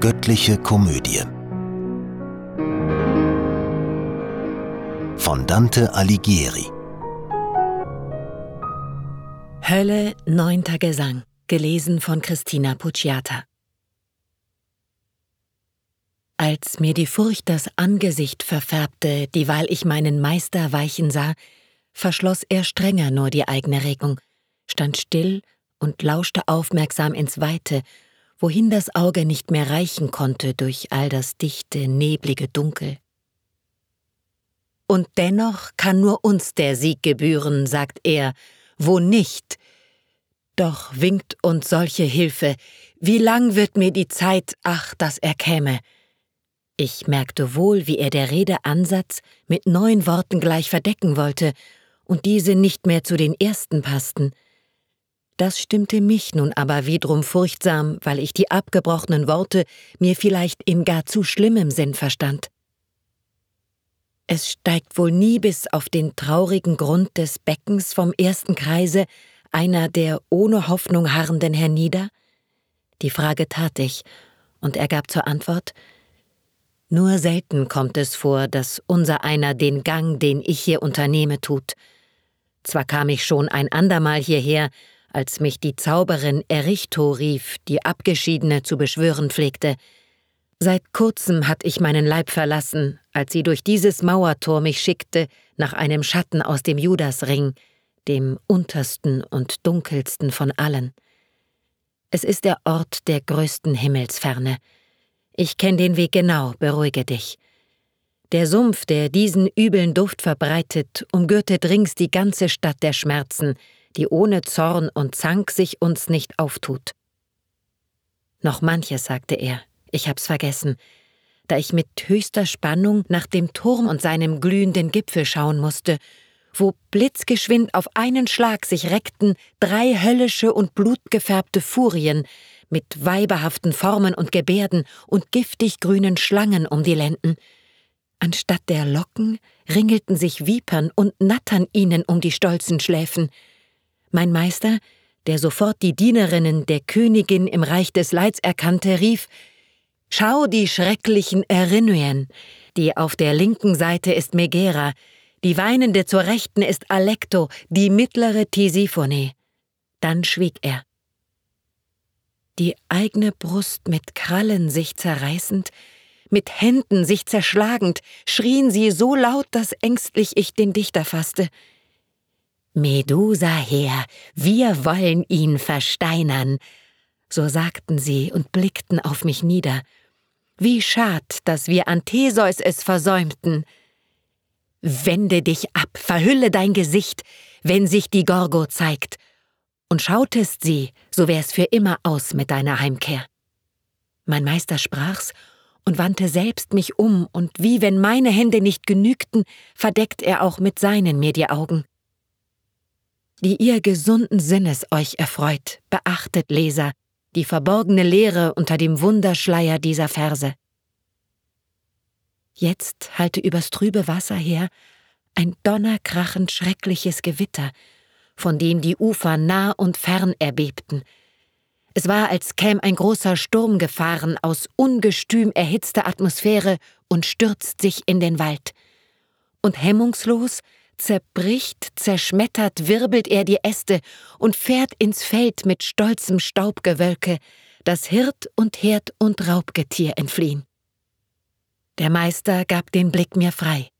Göttliche Komödie. Von Dante Alighieri. Hölle, neunter Gesang, gelesen von Christina Pucciata. Als mir die Furcht das Angesicht verfärbte, dieweil ich meinen Meister weichen sah, verschloss er strenger nur die eigene Regung, stand still und lauschte aufmerksam ins Weite, wohin das Auge nicht mehr reichen konnte durch all das dichte, neblige Dunkel. Und dennoch kann nur uns der Sieg gebühren, sagt er, wo nicht. Doch winkt uns solche Hilfe, wie lang wird mir die Zeit, ach, dass er käme. Ich merkte wohl, wie er der Rede Ansatz mit neuen Worten gleich verdecken wollte, und diese nicht mehr zu den ersten passten. Das stimmte mich nun aber wiederum furchtsam, weil ich die abgebrochenen Worte mir vielleicht in gar zu schlimmem Sinn verstand. Es steigt wohl nie bis auf den traurigen Grund des Beckens vom ersten Kreise einer der ohne Hoffnung harrenden hernieder? Die Frage tat ich, und er gab zur Antwort Nur selten kommt es vor, dass unser einer den Gang, den ich hier unternehme, tut. Zwar kam ich schon ein andermal hierher, als mich die Zauberin Erichto rief, die Abgeschiedene zu beschwören pflegte. Seit kurzem hatt ich meinen Leib verlassen, als sie durch dieses Mauertor mich schickte, nach einem Schatten aus dem Judasring, dem untersten und dunkelsten von allen. Es ist der Ort der größten Himmelsferne. Ich kenn den Weg genau, beruhige dich. Der Sumpf, der diesen übeln Duft verbreitet, umgürtet rings die ganze Stadt der Schmerzen, die ohne Zorn und Zank sich uns nicht auftut. Noch manches, sagte er, ich hab's vergessen, da ich mit höchster Spannung nach dem Turm und seinem glühenden Gipfel schauen musste, wo blitzgeschwind auf einen Schlag sich reckten drei höllische und blutgefärbte Furien mit weiberhaften Formen und Gebärden und giftig grünen Schlangen um die Lenden. Anstatt der Locken ringelten sich Vipern und Nattern ihnen um die stolzen Schläfen. Mein Meister, der sofort die Dienerinnen der Königin im Reich des Leids erkannte, rief Schau die schrecklichen Erinuen. Die auf der linken Seite ist Megera, die weinende zur rechten ist Alecto, die mittlere Tisiphone. Dann schwieg er. Die eigene Brust mit Krallen sich zerreißend, mit Händen sich zerschlagend, schrien sie so laut, dass ängstlich ich den Dichter fasste. Medusa her, wir wollen ihn versteinern, so sagten sie und blickten auf mich nieder. Wie schad, dass wir an Theseus es versäumten. Wende dich ab, verhülle dein Gesicht, wenn sich die Gorgo zeigt, und schautest sie, so wär's für immer aus mit deiner Heimkehr. Mein Meister sprach's und wandte selbst mich um, und wie wenn meine Hände nicht genügten, verdeckt er auch mit seinen mir die Augen. Die ihr gesunden Sinnes euch erfreut, beachtet, Leser, die verborgene Lehre unter dem Wunderschleier dieser Verse. Jetzt hallte übers trübe Wasser her ein donnerkrachend schreckliches Gewitter, von dem die Ufer nah und fern erbebten, es war, als käm ein großer Sturm gefahren aus ungestüm erhitzter Atmosphäre und stürzt sich in den Wald. Und hemmungslos zerbricht, zerschmettert, wirbelt er die Äste und fährt ins Feld mit stolzem Staubgewölke, das Hirt und Herd und Raubgetier entfliehen. Der Meister gab den Blick mir frei.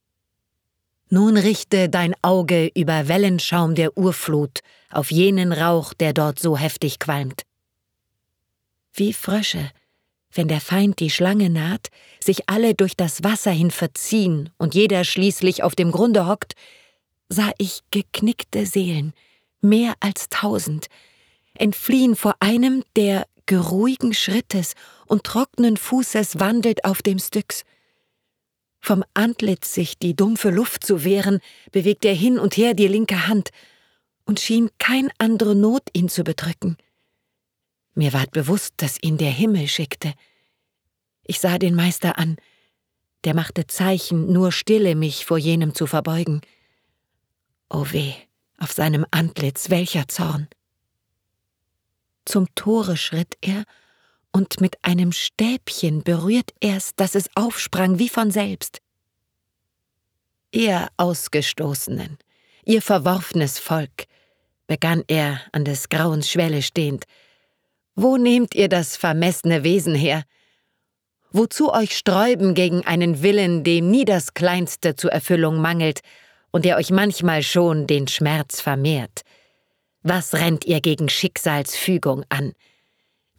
Nun richte dein Auge über Wellenschaum der Urflut auf jenen Rauch, der dort so heftig qualmt wie Frösche, wenn der Feind die Schlange naht, sich alle durch das Wasser hin verziehen und jeder schließlich auf dem Grunde hockt, sah ich geknickte Seelen, mehr als tausend, entfliehen vor einem, der geruhigen Schrittes und trockenen Fußes wandelt auf dem Styx. Vom Antlitz sich die dumpfe Luft zu wehren, bewegt er hin und her die linke Hand und schien kein andere Not ihn zu bedrücken. Mir ward bewusst, dass ihn der Himmel schickte. Ich sah den Meister an, der machte Zeichen, nur stille mich vor jenem zu verbeugen. O weh, auf seinem Antlitz welcher Zorn! Zum Tore schritt er und mit einem Stäbchen berührt er's, dass es aufsprang wie von selbst. Ihr Ausgestoßenen, ihr verworfenes Volk, begann er an des Grauens Schwelle stehend, wo nehmt ihr das vermessene Wesen her? Wozu euch sträuben gegen einen Willen, dem nie das Kleinste zur Erfüllung mangelt und der euch manchmal schon den Schmerz vermehrt? Was rennt ihr gegen Schicksalsfügung an?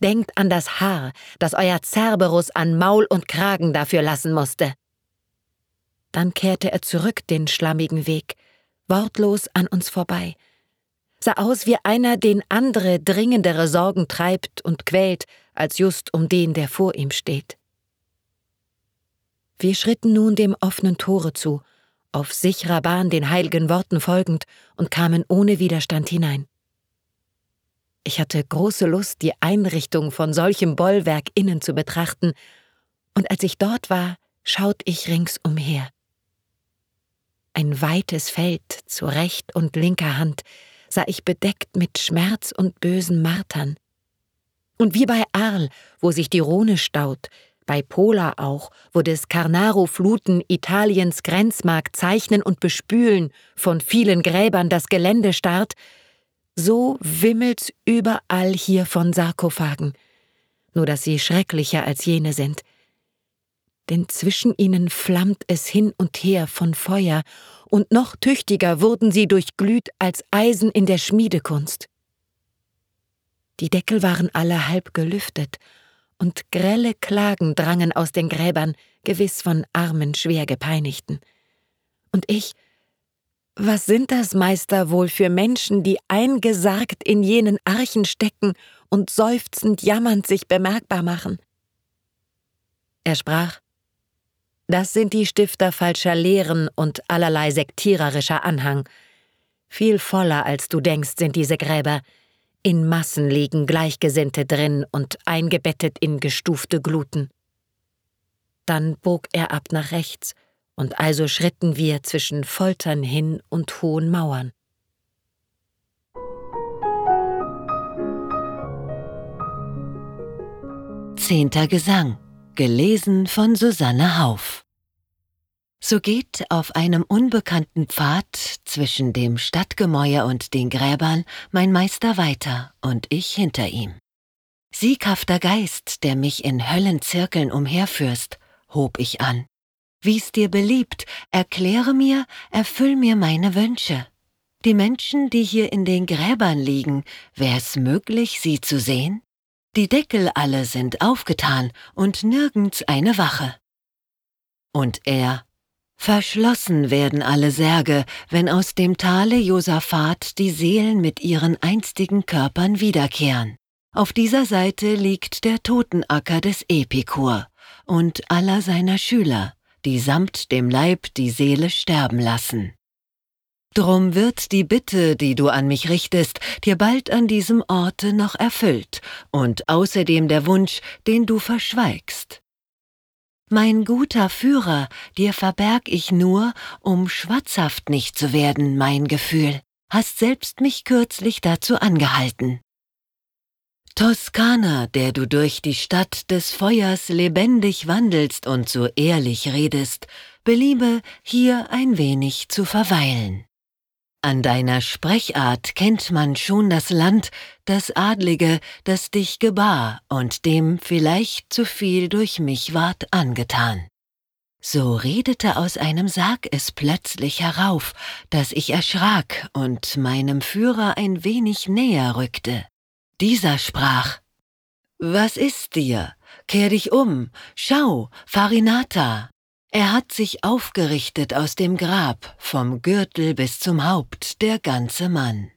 Denkt an das Haar, das euer Cerberus an Maul und Kragen dafür lassen musste. Dann kehrte er zurück den schlammigen Weg, wortlos an uns vorbei, sah aus wie einer, den andere dringendere Sorgen treibt und quält, als just um den, der vor ihm steht. Wir schritten nun dem offenen Tore zu, auf sicherer Bahn den heiligen Worten folgend und kamen ohne Widerstand hinein. Ich hatte große Lust, die Einrichtung von solchem Bollwerk innen zu betrachten, und als ich dort war, schaut ich rings umher. Ein weites Feld zu recht und linker Hand sah ich bedeckt mit Schmerz und bösen Martern. Und wie bei Arl, wo sich die Rhone staut, bei Pola auch, wo des Carnaro-Fluten Italiens Grenzmark zeichnen und bespülen, von vielen Gräbern das Gelände starrt, so wimmelt's überall hier von Sarkophagen, nur dass sie schrecklicher als jene sind. Denn zwischen ihnen flammt es hin und her von Feuer, und noch tüchtiger wurden sie durchglüht als Eisen in der Schmiedekunst. Die Deckel waren alle halb gelüftet, und grelle Klagen drangen aus den Gräbern, gewiss von armen, schwer gepeinigten. Und ich, was sind das, Meister, wohl für Menschen, die eingesargt in jenen Archen stecken und seufzend jammernd sich bemerkbar machen? Er sprach, das sind die Stifter falscher Lehren und allerlei sektiererischer Anhang. Viel voller als du denkst sind diese Gräber, in Massen liegen Gleichgesinnte drin und eingebettet in gestufte Gluten. Dann bog er ab nach rechts, und also schritten wir zwischen Foltern hin und hohen Mauern. Zehnter Gesang, gelesen von Susanne Hauf. So geht auf einem unbekannten Pfad zwischen dem Stadtgemäuer und den Gräbern mein Meister weiter und ich hinter ihm. Sieghafter Geist, der mich in Höllenzirkeln umherführst, hob ich an. Wie's dir beliebt, erkläre mir, erfüll mir meine Wünsche. Die Menschen, die hier in den Gräbern liegen, wär's möglich, sie zu sehen? Die Deckel alle sind aufgetan und nirgends eine Wache. Und er Verschlossen werden alle Särge, wenn aus dem Tale Josaphat die Seelen mit ihren einstigen Körpern wiederkehren. Auf dieser Seite liegt der Totenacker des Epikur und aller seiner Schüler, die samt dem Leib die Seele sterben lassen. Drum wird die Bitte, die du an mich richtest, dir bald an diesem Orte noch erfüllt, und außerdem der Wunsch, den du verschweigst. Mein guter Führer, dir verberg ich nur, um schwatzhaft nicht zu werden, mein Gefühl, hast selbst mich kürzlich dazu angehalten. Toskana, der du durch die Stadt des Feuers lebendig wandelst und so ehrlich redest, beliebe, hier ein wenig zu verweilen. An deiner Sprechart kennt man schon das Land, das Adlige, das dich gebar und dem vielleicht zu viel durch mich ward angetan. So redete aus einem Sarg es plötzlich herauf, dass ich erschrak und meinem Führer ein wenig näher rückte. Dieser sprach, Was ist dir? Kehr dich um, schau, Farinata, er hat sich aufgerichtet aus dem Grab, vom Gürtel bis zum Haupt, der ganze Mann.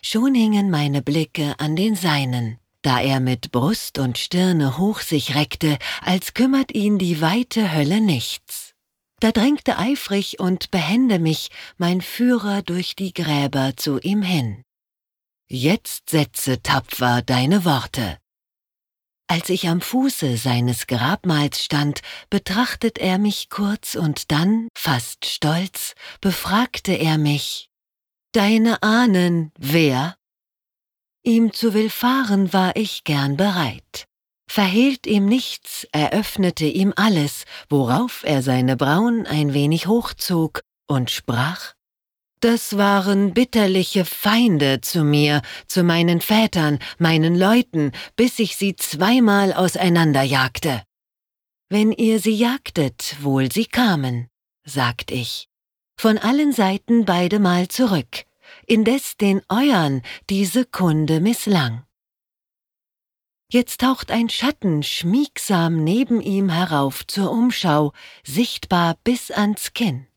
Schon hingen meine Blicke an den seinen, da er mit Brust und Stirne hoch sich reckte, als kümmert ihn die weite Hölle nichts. Da drängte eifrig und behende mich mein Führer durch die Gräber zu ihm hin. Jetzt setze tapfer deine Worte, als ich am Fuße seines Grabmals stand, betrachtet er mich kurz und dann, fast stolz, befragte er mich. Deine Ahnen, wer? Ihm zu willfahren war ich gern bereit. verhehlt ihm nichts, eröffnete ihm alles, worauf er seine Brauen ein wenig hochzog und sprach Das waren bitterliche Feinde zu mir, zu meinen Vätern, meinen Leuten, bis ich sie zweimal auseinanderjagte. Wenn ihr sie jagtet, wohl sie kamen, sagt ich, von allen Seiten beidemal zurück, indes den euern diese Kunde misslang. Jetzt taucht ein Schatten schmiegsam neben ihm herauf zur Umschau, sichtbar bis ans Kinn.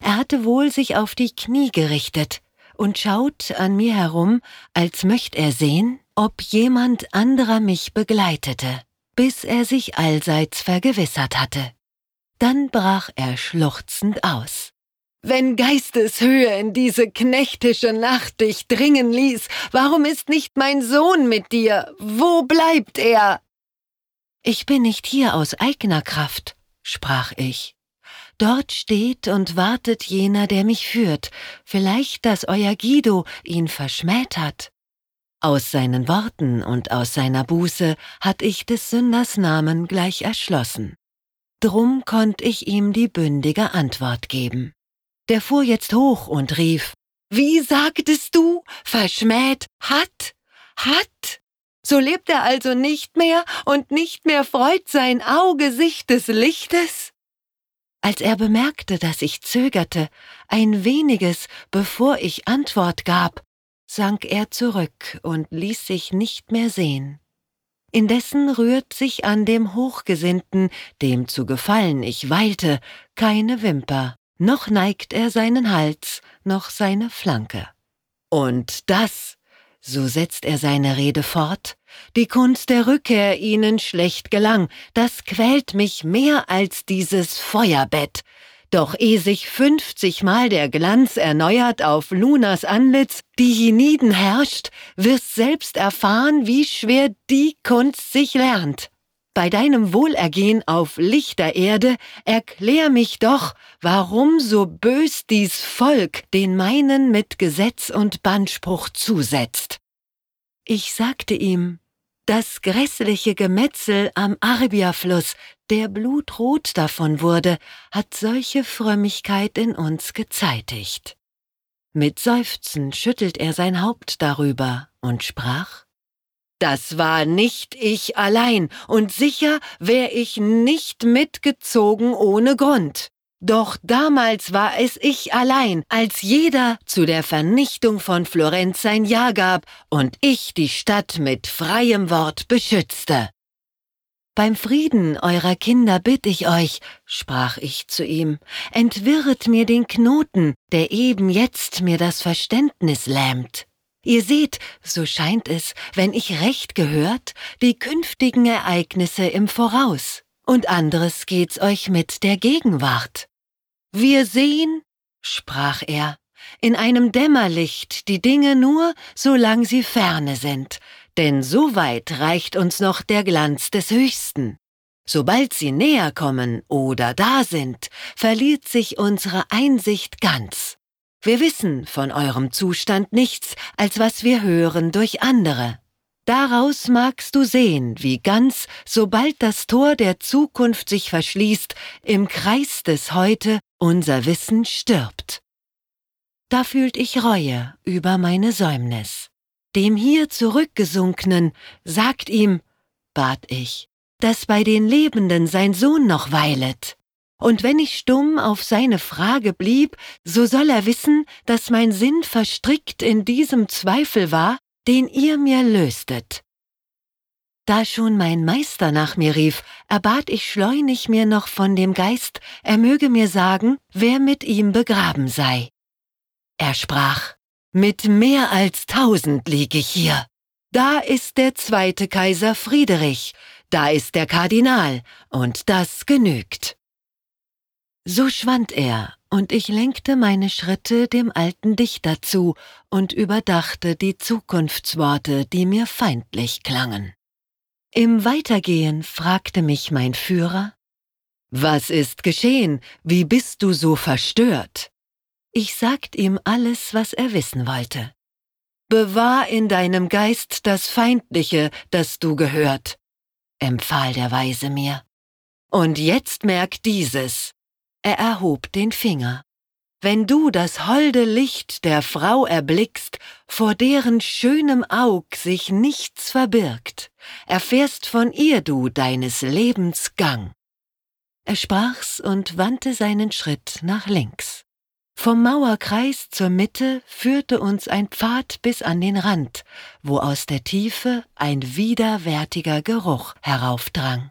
Er hatte wohl sich auf die Knie gerichtet und schaut an mir herum, als möcht er sehen, ob jemand anderer mich begleitete, bis er sich allseits vergewissert hatte. Dann brach er schluchzend aus. Wenn Geisteshöhe in diese knechtische Nacht dich dringen ließ, warum ist nicht mein Sohn mit dir? Wo bleibt er? Ich bin nicht hier aus eigener Kraft, sprach ich. Dort steht und wartet jener, der mich führt, vielleicht, dass euer Guido ihn verschmäht hat. Aus seinen Worten und aus seiner Buße hatt ich des Sünders Namen gleich erschlossen. Drum konnt ich ihm die bündige Antwort geben. Der fuhr jetzt hoch und rief, Wie sagtest du, verschmäht hat, hat? So lebt er also nicht mehr und nicht mehr freut sein Auge sich des Lichtes? Als er bemerkte, dass ich zögerte, ein weniges, bevor ich Antwort gab, sank er zurück und ließ sich nicht mehr sehen. Indessen rührt sich an dem Hochgesinnten, dem zu gefallen ich weilte, keine Wimper, noch neigt er seinen Hals, noch seine Flanke. Und das, so setzt er seine Rede fort, die Kunst der Rückkehr ihnen schlecht gelang, das quält mich mehr als dieses Feuerbett, doch eh sich fünfzigmal der Glanz erneuert auf Lunas Antlitz, die hienieden herrscht, wirst selbst erfahren, wie schwer die Kunst sich lernt. Bei deinem Wohlergehen auf lichter Erde erklär mich doch, warum so bös dies Volk den meinen mit Gesetz und Bandspruch zusetzt. Ich sagte ihm, das grässliche Gemetzel am Arbia-Fluss, der blutrot davon wurde, hat solche Frömmigkeit in uns gezeitigt. Mit Seufzen schüttelt er sein Haupt darüber und sprach, das war nicht ich allein, und sicher wär ich nicht mitgezogen ohne Grund. Doch damals war es ich allein, als jeder zu der Vernichtung von Florenz sein Ja gab und ich die Stadt mit freiem Wort beschützte. Beim Frieden eurer Kinder bitt ich euch, sprach ich zu ihm, entwirret mir den Knoten, der eben jetzt mir das Verständnis lähmt. Ihr seht, so scheint es, wenn ich recht gehört, die künftigen Ereignisse im Voraus, und anderes geht's euch mit der Gegenwart. Wir sehen, sprach er, in einem Dämmerlicht die Dinge nur, solang sie ferne sind, denn so weit reicht uns noch der Glanz des Höchsten. Sobald sie näher kommen oder da sind, verliert sich unsere Einsicht ganz. Wir wissen von eurem Zustand nichts, als was wir hören durch andere. Daraus magst du sehen, wie ganz, sobald das Tor der Zukunft sich verschließt, im Kreis des Heute unser Wissen stirbt. Da fühlt ich Reue über meine Säumnis. Dem hier zurückgesunkenen sagt ihm, bat ich, dass bei den Lebenden sein Sohn noch weilet. Und wenn ich stumm auf seine Frage blieb, so soll er wissen, dass mein Sinn verstrickt in diesem Zweifel war, den ihr mir löstet. Da schon mein Meister nach mir rief, erbat ich schleunig mir noch von dem Geist, er möge mir sagen, wer mit ihm begraben sei. Er sprach, mit mehr als tausend lieg ich hier. Da ist der zweite Kaiser Friedrich, da ist der Kardinal, und das genügt. So schwand er, und ich lenkte meine Schritte dem alten Dichter zu und überdachte die Zukunftsworte, die mir feindlich klangen. Im Weitergehen fragte mich mein Führer, Was ist geschehen? Wie bist du so verstört? Ich sagt ihm alles, was er wissen wollte. Bewahr in deinem Geist das Feindliche, das du gehört. empfahl der Weise mir. Und jetzt merk dieses. Er erhob den Finger. Wenn du das holde Licht der Frau erblickst, vor deren schönem Aug sich nichts verbirgt, erfährst von ihr du deines Lebens Gang. Er sprach's und wandte seinen Schritt nach links. Vom Mauerkreis zur Mitte führte uns ein Pfad bis an den Rand, wo aus der Tiefe ein widerwärtiger Geruch heraufdrang.